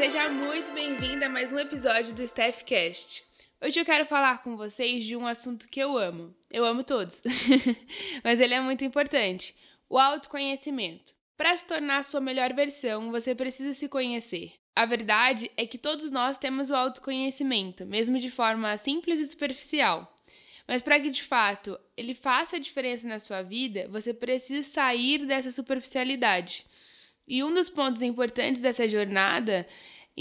Seja muito bem-vinda a mais um episódio do Staffcast. Hoje eu quero falar com vocês de um assunto que eu amo. Eu amo todos, mas ele é muito importante: o autoconhecimento. Para se tornar a sua melhor versão, você precisa se conhecer. A verdade é que todos nós temos o autoconhecimento, mesmo de forma simples e superficial. Mas para que de fato ele faça a diferença na sua vida, você precisa sair dessa superficialidade. E um dos pontos importantes dessa jornada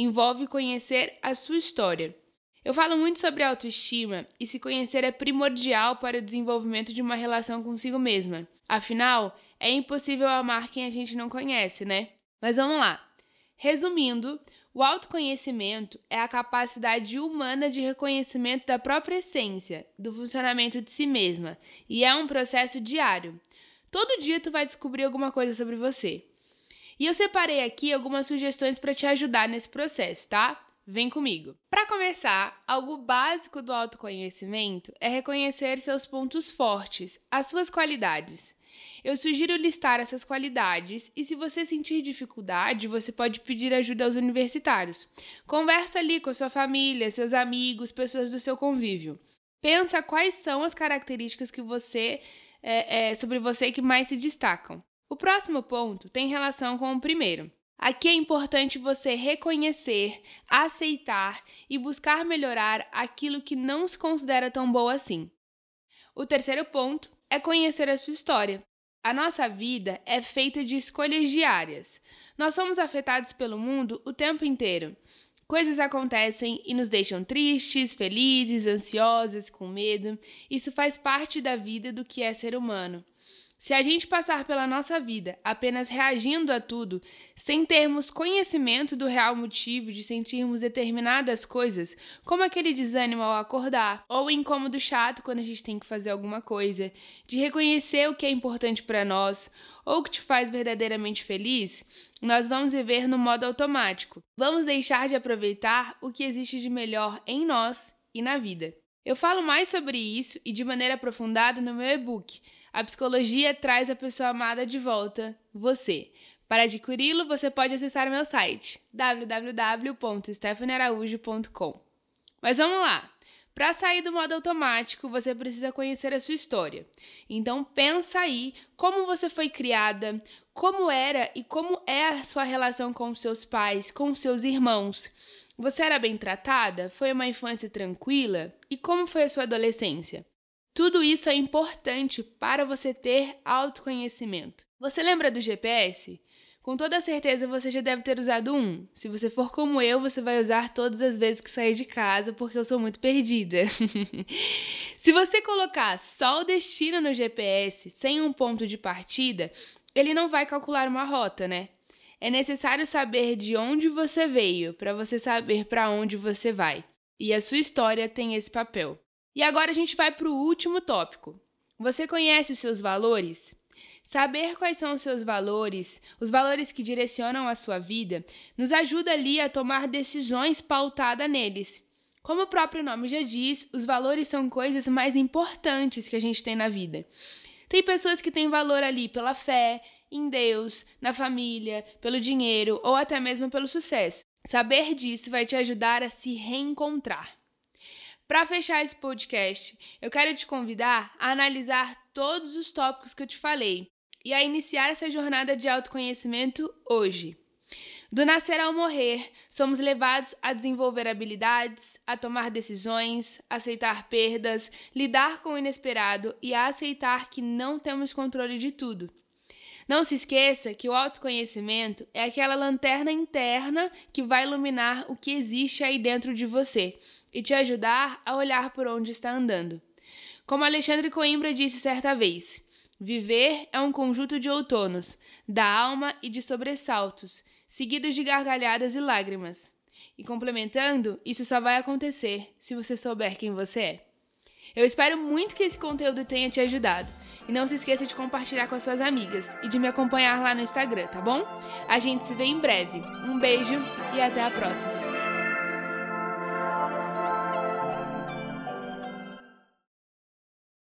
envolve conhecer a sua história. Eu falo muito sobre autoestima e se conhecer é primordial para o desenvolvimento de uma relação consigo mesma. Afinal, é impossível amar quem a gente não conhece, né? Mas vamos lá. Resumindo, o autoconhecimento é a capacidade humana de reconhecimento da própria essência, do funcionamento de si mesma, e é um processo diário. Todo dia tu vai descobrir alguma coisa sobre você. E eu separei aqui algumas sugestões para te ajudar nesse processo, tá? Vem comigo. Para começar, algo básico do autoconhecimento é reconhecer seus pontos fortes, as suas qualidades. Eu sugiro listar essas qualidades e se você sentir dificuldade, você pode pedir ajuda aos universitários. Conversa ali com a sua família, seus amigos, pessoas do seu convívio. Pensa quais são as características que você é, é, sobre você que mais se destacam. O próximo ponto tem relação com o primeiro. Aqui é importante você reconhecer, aceitar e buscar melhorar aquilo que não se considera tão boa assim. O terceiro ponto é conhecer a sua história. A nossa vida é feita de escolhas diárias. Nós somos afetados pelo mundo o tempo inteiro. Coisas acontecem e nos deixam tristes, felizes, ansiosos, com medo. Isso faz parte da vida do que é ser humano. Se a gente passar pela nossa vida apenas reagindo a tudo, sem termos conhecimento do real motivo de sentirmos determinadas coisas, como aquele desânimo ao acordar, ou o incômodo chato quando a gente tem que fazer alguma coisa, de reconhecer o que é importante para nós, ou o que te faz verdadeiramente feliz, nós vamos viver no modo automático. Vamos deixar de aproveitar o que existe de melhor em nós e na vida. Eu falo mais sobre isso e de maneira aprofundada no meu e-book a psicologia traz a pessoa amada de volta, você. Para adquiri-lo, você pode acessar meu site www.stephaniearaújo.com. Mas vamos lá! Para sair do modo automático, você precisa conhecer a sua história. Então pensa aí como você foi criada, como era e como é a sua relação com seus pais, com seus irmãos. Você era bem tratada? Foi uma infância tranquila? E como foi a sua adolescência? Tudo isso é importante para você ter autoconhecimento. Você lembra do GPS? Com toda certeza você já deve ter usado um. Se você for como eu, você vai usar todas as vezes que sair de casa, porque eu sou muito perdida. Se você colocar só o destino no GPS sem um ponto de partida, ele não vai calcular uma rota, né? É necessário saber de onde você veio para você saber para onde você vai. E a sua história tem esse papel. E agora a gente vai para o último tópico. Você conhece os seus valores? Saber quais são os seus valores, os valores que direcionam a sua vida, nos ajuda ali a tomar decisões pautadas neles. Como o próprio nome já diz, os valores são coisas mais importantes que a gente tem na vida. Tem pessoas que têm valor ali pela fé, em Deus, na família, pelo dinheiro ou até mesmo pelo sucesso. Saber disso vai te ajudar a se reencontrar. Para fechar esse podcast, eu quero te convidar a analisar todos os tópicos que eu te falei e a iniciar essa jornada de autoconhecimento hoje. Do nascer ao morrer, somos levados a desenvolver habilidades, a tomar decisões, aceitar perdas, lidar com o inesperado e a aceitar que não temos controle de tudo. Não se esqueça que o autoconhecimento é aquela lanterna interna que vai iluminar o que existe aí dentro de você e te ajudar a olhar por onde está andando. Como Alexandre Coimbra disse certa vez, viver é um conjunto de outonos, da alma e de sobressaltos, seguidos de gargalhadas e lágrimas. E complementando, isso só vai acontecer se você souber quem você é. Eu espero muito que esse conteúdo tenha te ajudado. E não se esqueça de compartilhar com as suas amigas e de me acompanhar lá no Instagram, tá bom? A gente se vê em breve. Um beijo e até a próxima!